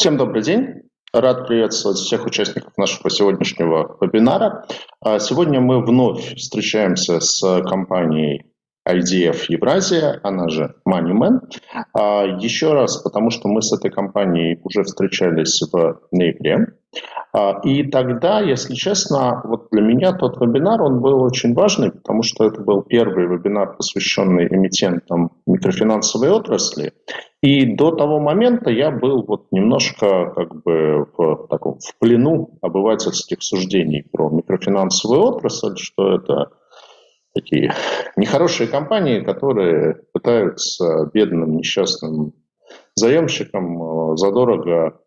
Всем добрый день. Рад приветствовать всех участников нашего сегодняшнего вебинара. А, сегодня мы вновь встречаемся с компанией IDF Евразия, она же MoneyMan. А, еще раз, потому что мы с этой компанией уже встречались в ноябре. А, и тогда, если честно, вот для меня тот вебинар, он был очень важный, потому что это был первый вебинар, посвященный эмитентам микрофинансовой отрасли. И до того момента я был вот немножко как бы в, таком, в плену обывательских суждений про микрофинансовую отрасль, что это такие нехорошие компании, которые пытаются бедным несчастным заемщикам э, задорого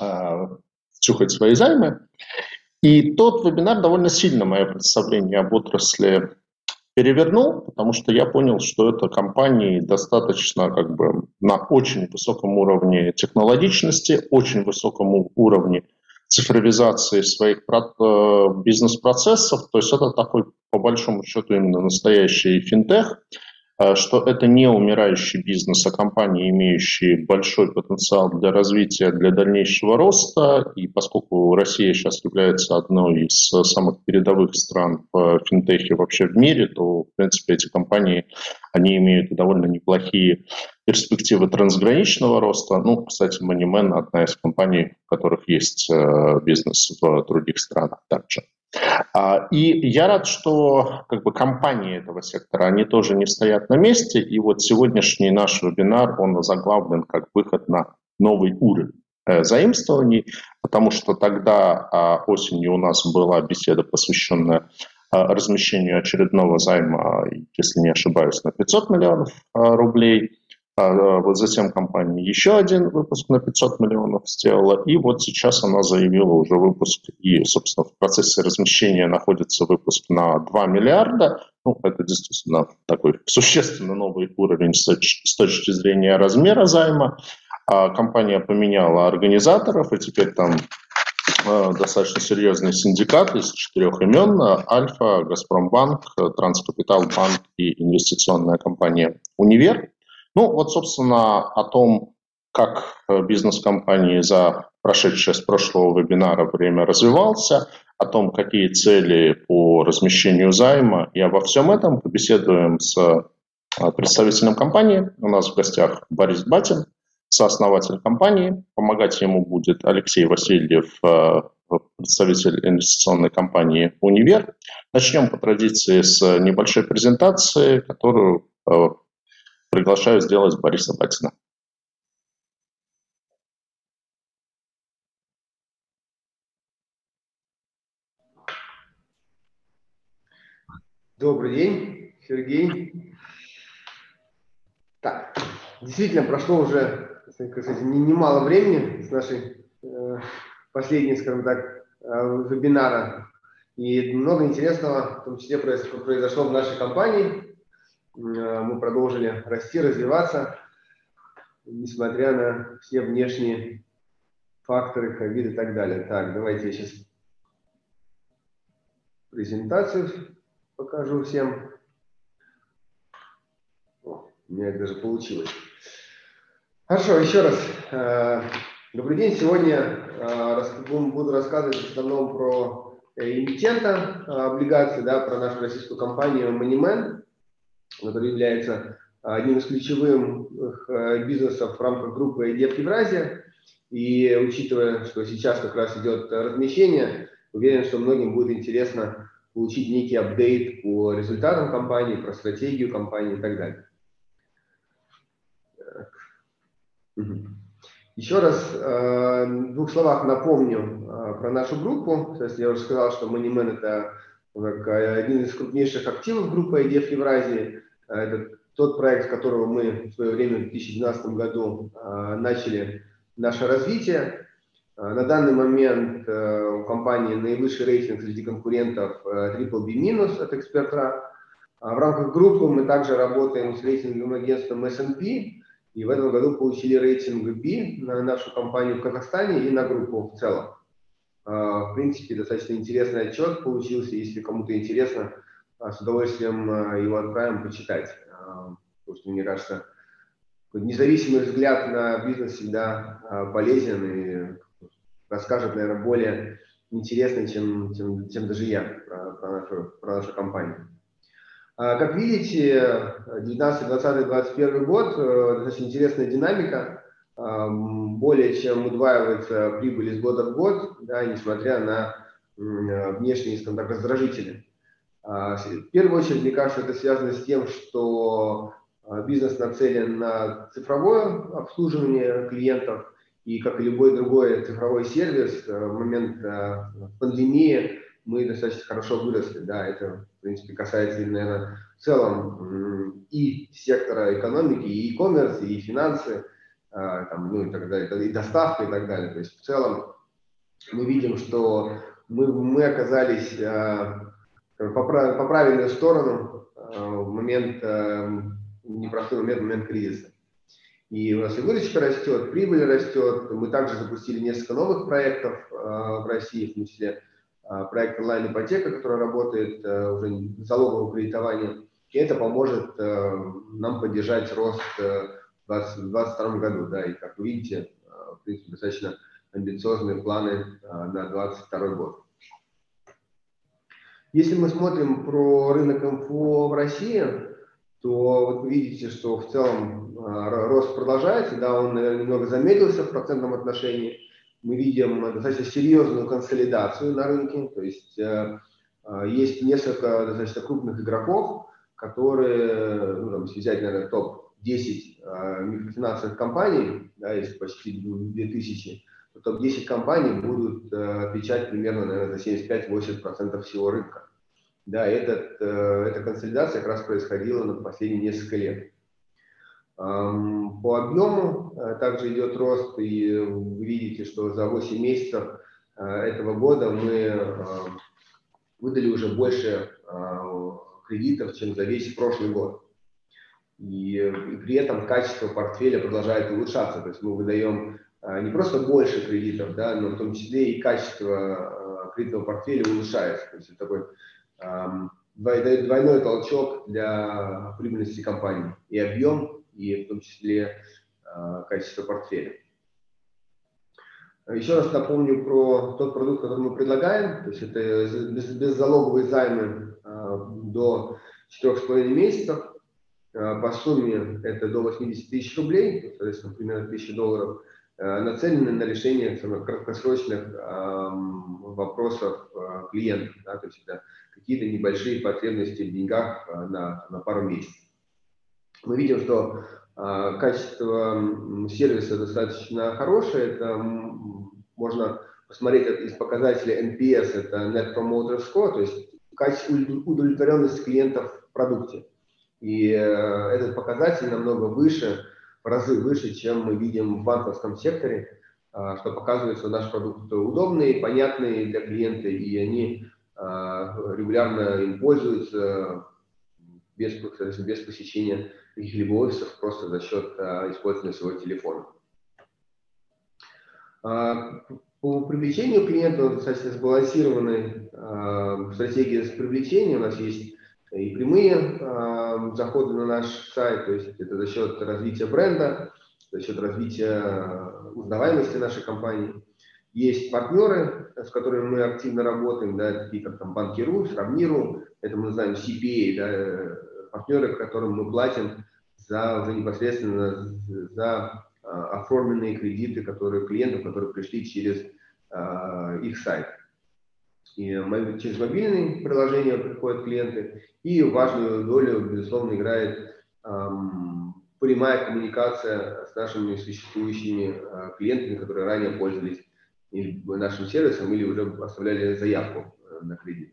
э, втюхать свои займы. И тот вебинар довольно сильно мое представление об отрасли перевернул, потому что я понял, что это компании достаточно как бы на очень высоком уровне технологичности, очень высоком уровне цифровизации своих э, бизнес-процессов. То есть это такой, по большому счету, именно настоящий финтех. Э, что это не умирающий бизнес, а компании, имеющие большой потенциал для развития, для дальнейшего роста. И поскольку Россия сейчас является одной из самых передовых стран в финтехе вообще в мире, то, в принципе, эти компании, они имеют довольно неплохие перспективы трансграничного роста. Ну, кстати, Moneyman – одна из компаний, у которых есть э, бизнес в других странах также. А, и я рад, что как бы, компании этого сектора, они тоже не стоят на месте. И вот сегодняшний наш вебинар, он заглавлен как выход на новый уровень э, заимствований, потому что тогда а, осенью у нас была беседа, посвященная а, размещению очередного займа, если не ошибаюсь, на 500 миллионов рублей. А, вот затем компания еще один выпуск на 500 миллионов сделала, и вот сейчас она заявила уже выпуск, и, собственно, в процессе размещения находится выпуск на 2 миллиарда. Ну, это действительно такой существенно новый уровень с, с точки зрения размера займа. А компания поменяла организаторов, и теперь там а, достаточно серьезный синдикат из четырех имен. Альфа, Газпромбанк, Транскапитал Банк и инвестиционная компания Универ. Ну, вот, собственно, о том, как э, бизнес-компании за прошедшее с прошлого вебинара время развивался, о том, какие цели по размещению займа, и обо всем этом побеседуем с э, представителем компании. У нас в гостях Борис Батин, сооснователь компании. Помогать ему будет Алексей Васильев, э, представитель инвестиционной компании «Универ». Начнем по традиции с небольшой презентации, которую Приглашаю сделать Бориса Батина. Добрый день, Сергей. Так, действительно, прошло уже, кстати, немало времени с нашей э, последней, скажем так, э, вебинара. И много интересного, в том числе, произошло в нашей компании. Э, мы продолжили расти, развиваться, несмотря на все внешние факторы, ковид и так далее. Так, давайте я сейчас презентацию покажу всем. О, у меня это даже получилось. Хорошо, еще раз. Э, добрый день. Сегодня э, буду рассказывать в основном про эмитента облигаций, да, про нашу российскую компанию Moneyman который является одним из ключевых э, бизнесов в рамках группы IDF Евразия. И учитывая, что сейчас как раз идет размещение, уверен, что многим будет интересно получить некий апдейт по результатам компании, про стратегию компании и так далее. Еще раз э, в двух словах напомню э, про нашу группу. То есть я уже сказал, что Moneyman – это один из крупнейших активов группы IDF Евразии. Это тот проект, которого мы в свое время в 2012 году а, начали наше развитие. А, на данный момент у компании наивысший рейтинг среди конкурентов Triple B- от эксперта. В рамках группы мы также работаем с рейтинговым агентством S&P, и в этом году получили рейтинг B на нашу компанию в Казахстане и на группу в целом. А, в принципе, достаточно интересный отчет получился. Если кому-то интересно, а, с удовольствием а, его отправим почитать. Потому что, мне кажется, независимый взгляд на бизнес всегда полезен и расскажет, наверное, более интересно, чем, чем, чем даже я про, про, нашу, про нашу компанию. Как видите, 19, 20, 21 год, э, достаточно интересная динамика, более чем удваивается прибыль из года в год, да, несмотря на внешние, скажем так, раздражители. А, в первую очередь, мне кажется, это связано с тем, что а, бизнес нацелен на цифровое обслуживание клиентов, и как и любой другой цифровой сервис, э, в момент э, пандемии мы достаточно хорошо выросли. Да, это, в принципе, касается, наверное, в целом и сектора экономики, и e-commerce, и финансы, там, ну и так далее, и доставка и так далее. То есть в целом мы видим, что мы, мы оказались а, по, по правильную сторону а, в момент непростой момент, момент кризиса. И у нас и выручка растет, прибыль растет. Мы также запустили несколько новых проектов в России, в том числе проект онлайн-ипотека, который работает уже залогового кредитования. И это поможет нам поддержать рост в 2022 году. Да, и как вы видите, в принципе, достаточно амбициозные планы на 2022 год. Если мы смотрим про рынок МФО в России, то вот видите, что в целом э, рост продолжается, да, он, наверное, немного замедлился в процентном отношении. Мы видим достаточно серьезную консолидацию на рынке, то есть э, э, есть несколько достаточно крупных игроков, которые, ну, там, если взять, наверное, топ-10 микрофинансовых компаний, да, есть почти 2000, то топ-10 компаний будут отвечать примерно, наверное, за 75-80% всего рынка. Да, этот, э, эта консолидация как раз происходила на последние несколько лет. По объему э, также идет рост, и вы видите, что за 8 месяцев э, этого года мы выдали уже больше кредитов, чем за весь прошлый год. И, и при этом качество портфеля продолжает улучшаться. То есть мы выдаем не просто больше кредитов, да, но в том числе и качество кредитного портфеля улучшается. То есть это такой дает двойной толчок для прибыльности компании. И объем, и в том числе качество портфеля. Еще раз напомню про тот продукт, который мы предлагаем. То есть это беззалоговые займы до 4,5 месяцев. А, по сумме это до 80 тысяч рублей, соответственно, примерно 1000 долларов, нацелены на решение краткосрочных вопросов клиентов. Да, то есть это какие-то небольшие потребности в деньгах на, на пару месяцев. Мы видим, что э, качество сервиса достаточно хорошее. Это можно посмотреть из показателя NPS, это Net Promoter Score, то есть качество удовлетворенности клиентов в продукте. И э, этот показатель намного выше, в разы выше, чем мы видим в банковском секторе, э, что показывает, что наш продукт удобный, понятный для клиента, и они а, регулярно им пользуются без, без посещения каких-либо офисов, просто за счет а, использования своего телефона. А, по привлечению клиентов достаточно сбалансированной стратегия с привлечением. У нас есть и прямые заходы на наш сайт, то есть это за счет развития бренда, за счет развития узнаваемости нашей компании. Есть партнеры, с которыми мы активно работаем, да, такие как там Банкиру, Сравниру, это мы называем CPA, да, партнеры, которым мы платим за уже непосредственно за а, оформленные кредиты, которые клиентов, которые пришли через а, их сайт. И через мобильные приложения приходят клиенты, и важную долю, безусловно, играет эм, прямая коммуникация с нашими существующими э, клиентами, которые ранее пользовались нашим сервисом, или уже оставляли заявку э, на кредит.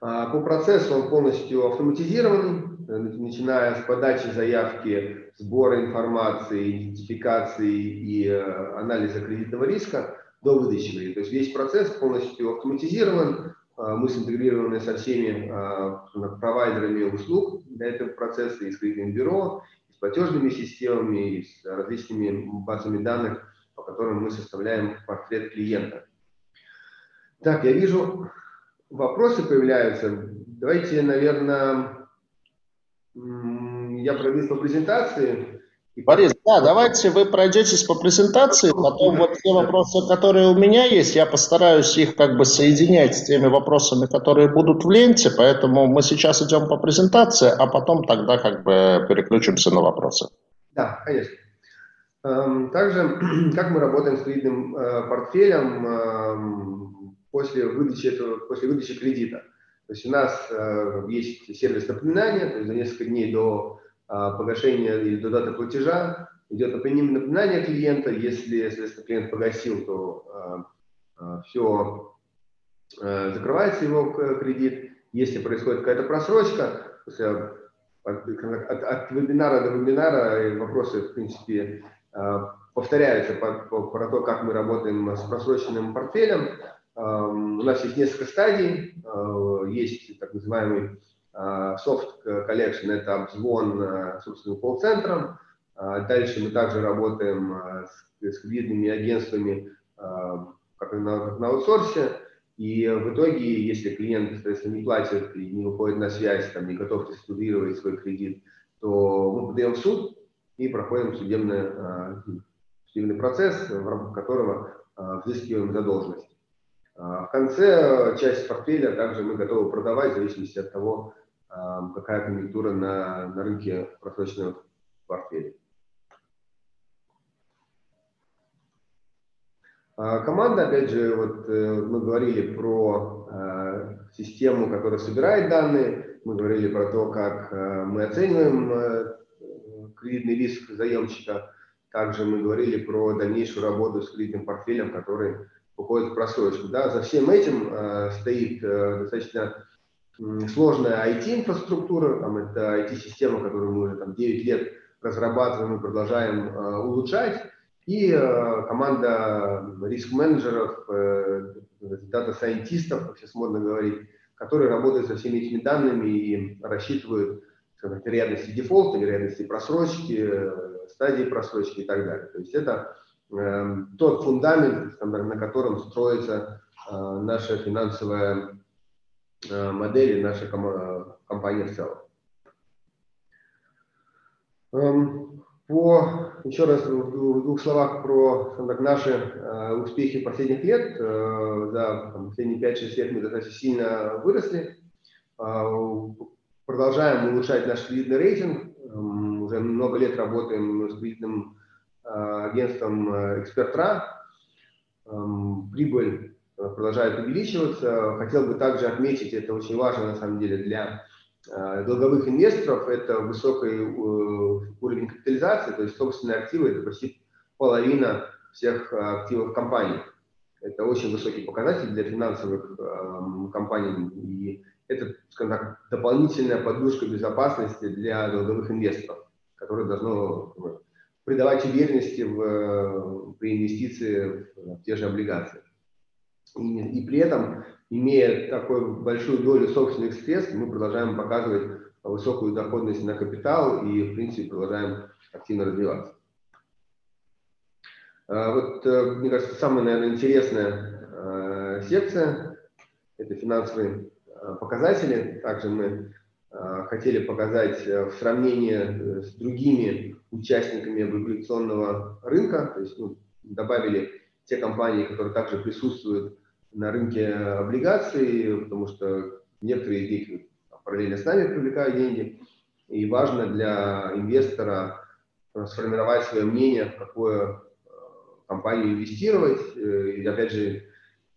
А, по процессу он полностью автоматизирован, э, начиная с подачи заявки, сбора информации, идентификации и э, анализа кредитного риска до выдачи кредита. То есть весь процесс полностью автоматизирован, а, мы синтегрированы со всеми а, провайдерами услуг для этого процесса, и с кредитным бюро, и с платежными системами, и с различными базами данных, по которым мы составляем портрет клиента. Так, я вижу, вопросы появляются. Давайте, наверное, я пройдусь по презентации. Борис, да, давайте вы пройдетесь по презентации, потом вот те вопросы, которые у меня есть, я постараюсь их как бы соединять с теми вопросами, которые будут в ленте, поэтому мы сейчас идем по презентации, а потом тогда как бы переключимся на вопросы. Да, конечно. Эм, также, как мы работаем с кредитным э, портфелем эм, после выдачи, этого, после выдачи кредита. То есть у нас э, есть сервис напоминания, то есть за несколько дней до а, погашения или до даты платежа идет напоминание клиента. Если, соответственно, клиент погасил, то а, а, все закрывается его кредит. Если происходит какая-то просрочка, от, от, от вебинара до вебинара вопросы, в принципе, повторяются по, по, про то, как мы работаем с просроченным портфелем. У нас есть несколько стадий. Есть так называемый Soft Collection – это обзвон, э, собственно, колл-центром. А дальше мы также работаем э, с, с кредитными агентствами э, как на, на аутсорсе. И в итоге, если клиент, соответственно, не платит и не выходит на связь, там, не готов реструктурировать свой кредит, то мы подаем в суд и проходим судебный, судебный процесс, в рамках которого взыскиваем задолженность. В конце часть портфеля также мы готовы продавать в зависимости от того, какая конъюнктура на, на рынке просроченного портфеля. Команда, опять же, вот э, мы говорили про э, систему, которая собирает данные, мы говорили про то, как э, мы оцениваем кредитный риск заемщика, также мы говорили про дальнейшую работу с кредитным портфелем, который уходит в просрочку. Да, за всем этим стоит достаточно сложная IT-инфраструктура, там это IT-система, которую мы уже там 9 лет разрабатываем и продолжаем э, улучшать, и э, команда риск-менеджеров, э, дата-сайентистов, как сейчас модно говорить, которые работают со всеми этими данными и рассчитывают вероятности дефолта, вероятности просрочки, э, стадии просрочки и так далее. То есть это э, тот фундамент, на котором строится э, наша финансовая Э, модели нашей компании в целом. Эм, по, еще раз в двух словах про так, наши э, успехи последних лет. Э, за последние 5-6 лет мы достаточно сильно выросли. Продолжаем улучшать наш кредитный рейтинг. Эм, уже много лет работаем с кредитным агентством «Экспертра». Эм, прибыль продолжает увеличиваться. Хотел бы также отметить, это очень важно на самом деле для э, долговых инвесторов, это высокий э, уровень капитализации, то есть собственные активы, это почти половина всех активов компании. Это очень высокий показатель для финансовых э, компаний, и это, скажем так, дополнительная подушка безопасности для долговых инвесторов, которое должно придавать уверенности в, при инвестиции в те же облигации. И, и при этом, имея такую большую долю собственных средств, мы продолжаем показывать высокую доходность на капитал и, в принципе, продолжаем активно развиваться. А, вот, э, мне кажется, самая, наверное, интересная э, секция – это финансовые э, показатели. Также мы хотели показать в сравнении с другими участниками облигационного рынка, то есть ну, добавили те компании, которые также присутствуют на рынке облигаций, потому что некоторые из них параллельно с нами привлекают деньги. И важно для инвестора сформировать свое мнение, в какую э, компанию инвестировать. Э, и опять же,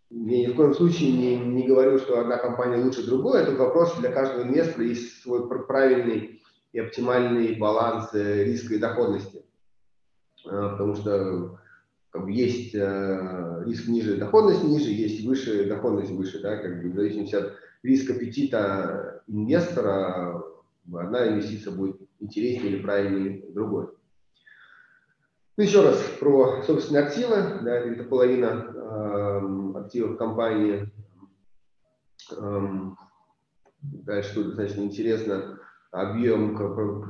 я ни в коем случае не, не говорю, что одна компания лучше другой. Это вопрос для каждого инвестора есть свой правильный и оптимальный баланс э, риска и доходности. Потому что как бы есть э, риск ниже, доходность ниже, есть выше, доходность выше, да, как бы в зависимости от риска аппетита инвестора, одна инвестиция будет интереснее или правильнее другой. Ну, еще раз про собственные активы, да, это половина э, активов компании. Эм, дальше тут достаточно интересно объем,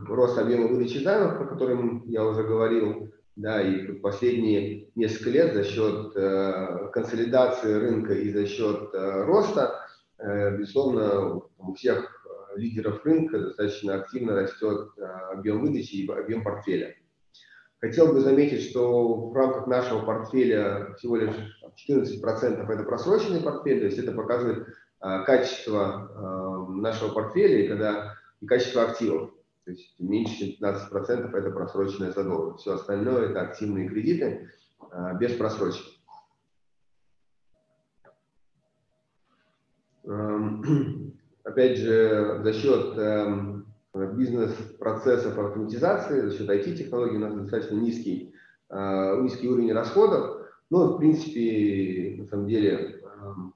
рост объема выдачи займов, про который я уже говорил, да, и последние несколько лет за счет э, консолидации рынка и за счет э, роста, э, безусловно, у всех лидеров рынка достаточно активно растет объем выдачи и объем портфеля. Хотел бы заметить, что в рамках нашего портфеля всего лишь 14% это просроченный портфель, то есть это показывает качество нашего портфеля и, когда, и качество активов. То есть меньше чем 15% это просроченная задолженность. Все остальное это активные кредиты без просрочки. Эм, опять же, за счет эм, бизнес-процессов автоматизации, за счет IT-технологий у нас достаточно низкий, э, низкий уровень расходов. Но, в принципе, на самом деле, эм,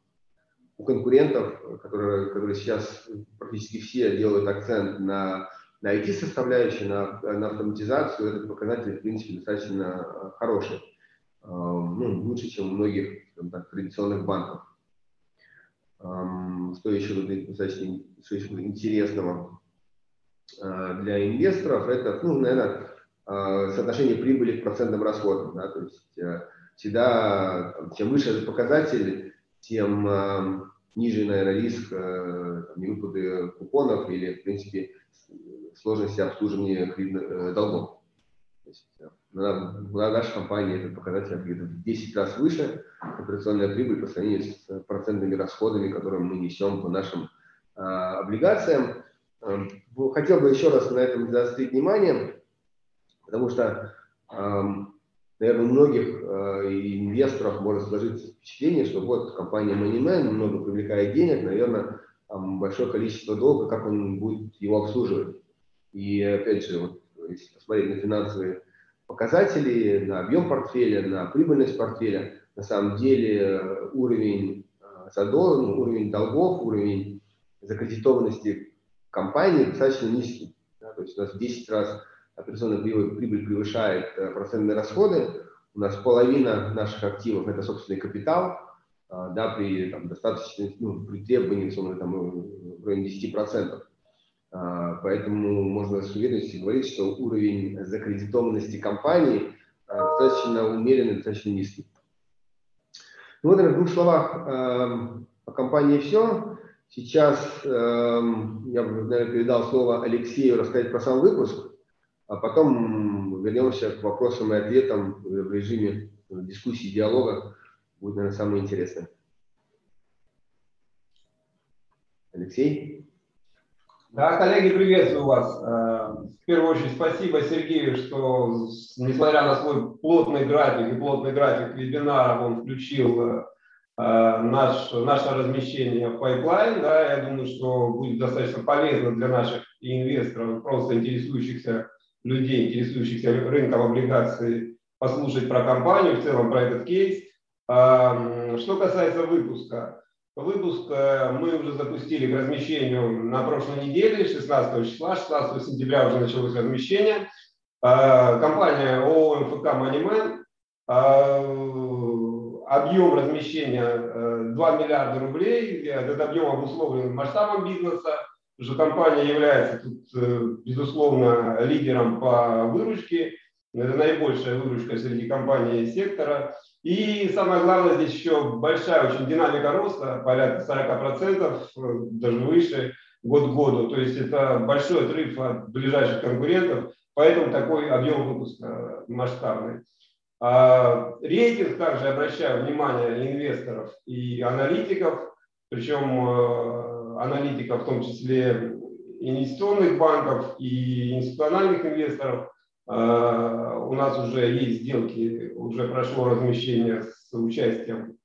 у конкурентов, которые, которые сейчас практически все делают акцент на, на IT-составляющую, на, на автоматизацию, этот показатель, в принципе, достаточно э, хороший. Ну, лучше, чем у многих так, традиционных банков. Что еще тут достаточно интересного а, для инвесторов? Это, ну, наверное, соотношение прибыли к процентным расходам. Да? То есть э, всегда, чем выше этот показатель, тем ниже, наверное, риск э, невыплаты купонов или, в принципе, сложности обслуживания э, долгов. То есть, на, на нашей компании этот показатель где-то в 10 раз выше операционная прибыль по сравнению с процентными расходами, которые мы несем по нашим а, облигациям. Хотел бы еще раз на этом заострить внимание, потому что, эм, наверное, у многих э, инвесторов может сложиться впечатление, что вот компания MoneyMan много привлекает денег, наверное, там большое количество долга, как он будет его обслуживать. И опять же, вот, если посмотреть на финансовые показатели, на объем портфеля, на прибыльность портфеля, на самом деле э, уровень э, задолжен, уровень долгов, уровень закредитованности компании достаточно низкий. Да, то есть у нас в 10 раз операционная прибыль, превышает э, процентные расходы, у нас половина наших активов это собственный капитал, да, при там, достаточно, ну, при требовании, там, в районе 10%. А, поэтому можно с уверенностью говорить, что уровень закредитованности компании а, достаточно умеренный, достаточно низкий. Ну вот, в двух словах эм, о компании все. Сейчас эм, я наверное, передал слово Алексею рассказать про сам выпуск, а потом вернемся к вопросам и ответам в режиме дискуссии, диалога. Будет, наверное, самое интересное. Алексей? Да, коллеги, приветствую вас. Э, в первую очередь спасибо Сергею, что, несмотря на свой плотный график и плотный график вебинара, он включил э, наш, наше размещение в пайплайн. Да, я думаю, что будет достаточно полезно для наших инвесторов, просто интересующихся людей, интересующихся рынком облигаций, послушать про компанию, в целом про этот кейс. Э, что касается выпуска, Выпуск э, мы уже запустили к размещению на прошлой неделе, 16 числа, 16 сентября уже началось размещение. Э, компания ООО МФК Moneyman, э, объем размещения 2 миллиарда рублей, этот объем обусловлен масштабом бизнеса, что компания является тут, безусловно, лидером по выручке, это наибольшая выручка среди компаний сектора. И самое главное, здесь еще большая очень динамика роста, порядка 40%, даже выше год к году. То есть это большой отрыв от ближайших конкурентов, поэтому такой объем выпуска масштабный. А рейтинг также обращаю внимание инвесторов и аналитиков, причем э, аналитиков в том числе инвестиционных банков и институциональных инвесторов – а, у нас уже есть сделки, уже прошло размещение с участием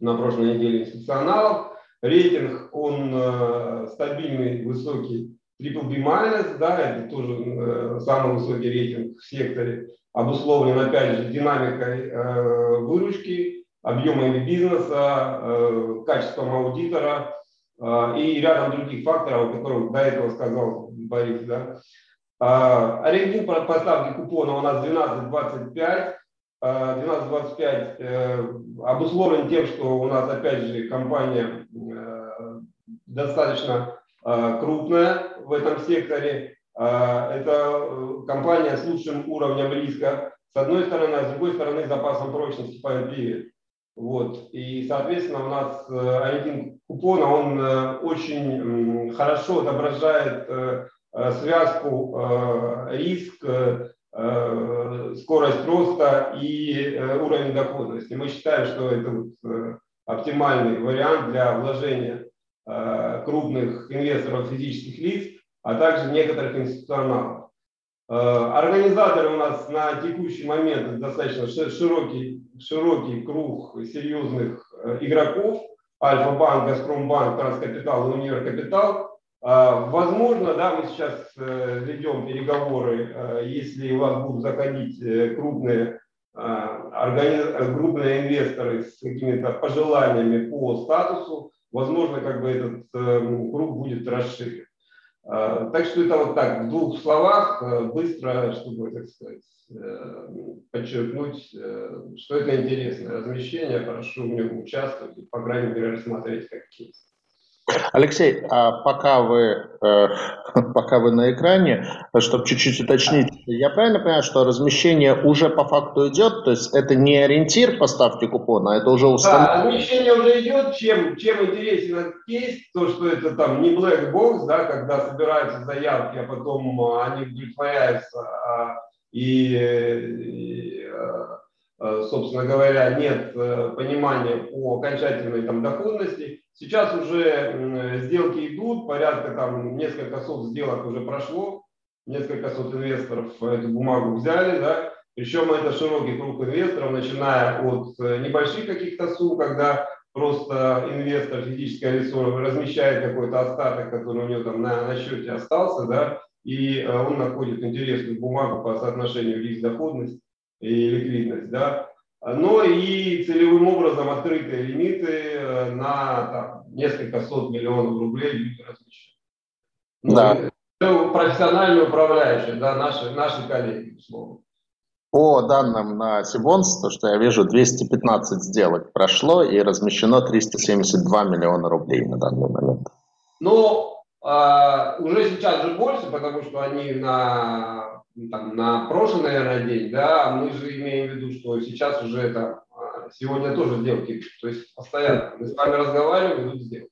на прошлой неделе институционалов. Рейтинг, он э, стабильный, высокий, triple B minus, да, это тоже э, самый высокий рейтинг в секторе, обусловлен, опять же, динамикой э, выручки, объемами бизнеса, качеством аудитора и рядом других факторов, о которых до этого сказал Борис, да. А, Ориентир по поставке купона у нас 12.25. 12.25 э, обусловлен тем, что у нас, опять же, компания э, достаточно э, крупная в этом секторе. Это компания с лучшим уровнем риска, с одной стороны, а с другой стороны, запасом прочности по LP. Вот. И, соответственно, у нас рейтинг купона, он очень хорошо отображает связку риск, скорость роста и уровень доходности. Мы считаем, что это оптимальный вариант для вложения крупных инвесторов физических лиц, а также некоторых институционалов. Э, организаторы у нас на текущий момент достаточно широкий, широкий круг серьезных э, игроков. Альфа-банк, Газпромбанк, Транскапитал и Универкапитал. Э, возможно, да, мы сейчас ведем переговоры, если у вас будут заходить крупные, крупные инвесторы с какими-то пожеланиями по статусу, возможно, как бы этот круг будет расширен. А, так что это вот так, в двух словах, э, быстро, чтобы, так сказать, э, подчеркнуть, э, что это интересное размещение, прошу в нем участвовать и, по крайней мере, рассмотреть как кейс. Алексей, а пока вы, э, пока вы на экране, чтобы чуть-чуть уточнить, я правильно понимаю, что размещение уже по факту идет, то есть это не ориентир поставки купона, а это уже установлено? Да, размещение уже идет. Чем, чем интересен этот кейс, то, что это там не black box, да, когда собираются заявки, а потом они удовлетворяются, а, и, и а, а, собственно говоря, нет э, понимания по окончательной там доходности, Сейчас уже сделки идут, порядка там несколько сот сделок уже прошло, несколько сот инвесторов эту бумагу взяли, да, причем это широкий круг инвесторов, начиная от э, небольших каких-то сумм, когда просто инвестор, физическое лицо размещает какой-то остаток, который у него там на, на счете остался, да, и э, он находит интересную бумагу по соотношению риск-доходность и ликвидность, да, но и целевым образом открытые лимиты э, на там, несколько сот миллионов рублей люди размещают. Ну, да. Ну, профессиональные управляющие, да, наши, наши коллеги, условно. По данным на Сибонс, то, что я вижу, 215 сделок прошло и размещено 372 миллиона рублей на данный момент. Ну, а, уже сейчас же больше, потому что они на там, на прошлый, наверное, день, да, мы же имеем в виду, что сейчас уже это, а, сегодня тоже сделки, то есть постоянно мы с вами разговариваем, идут сделки.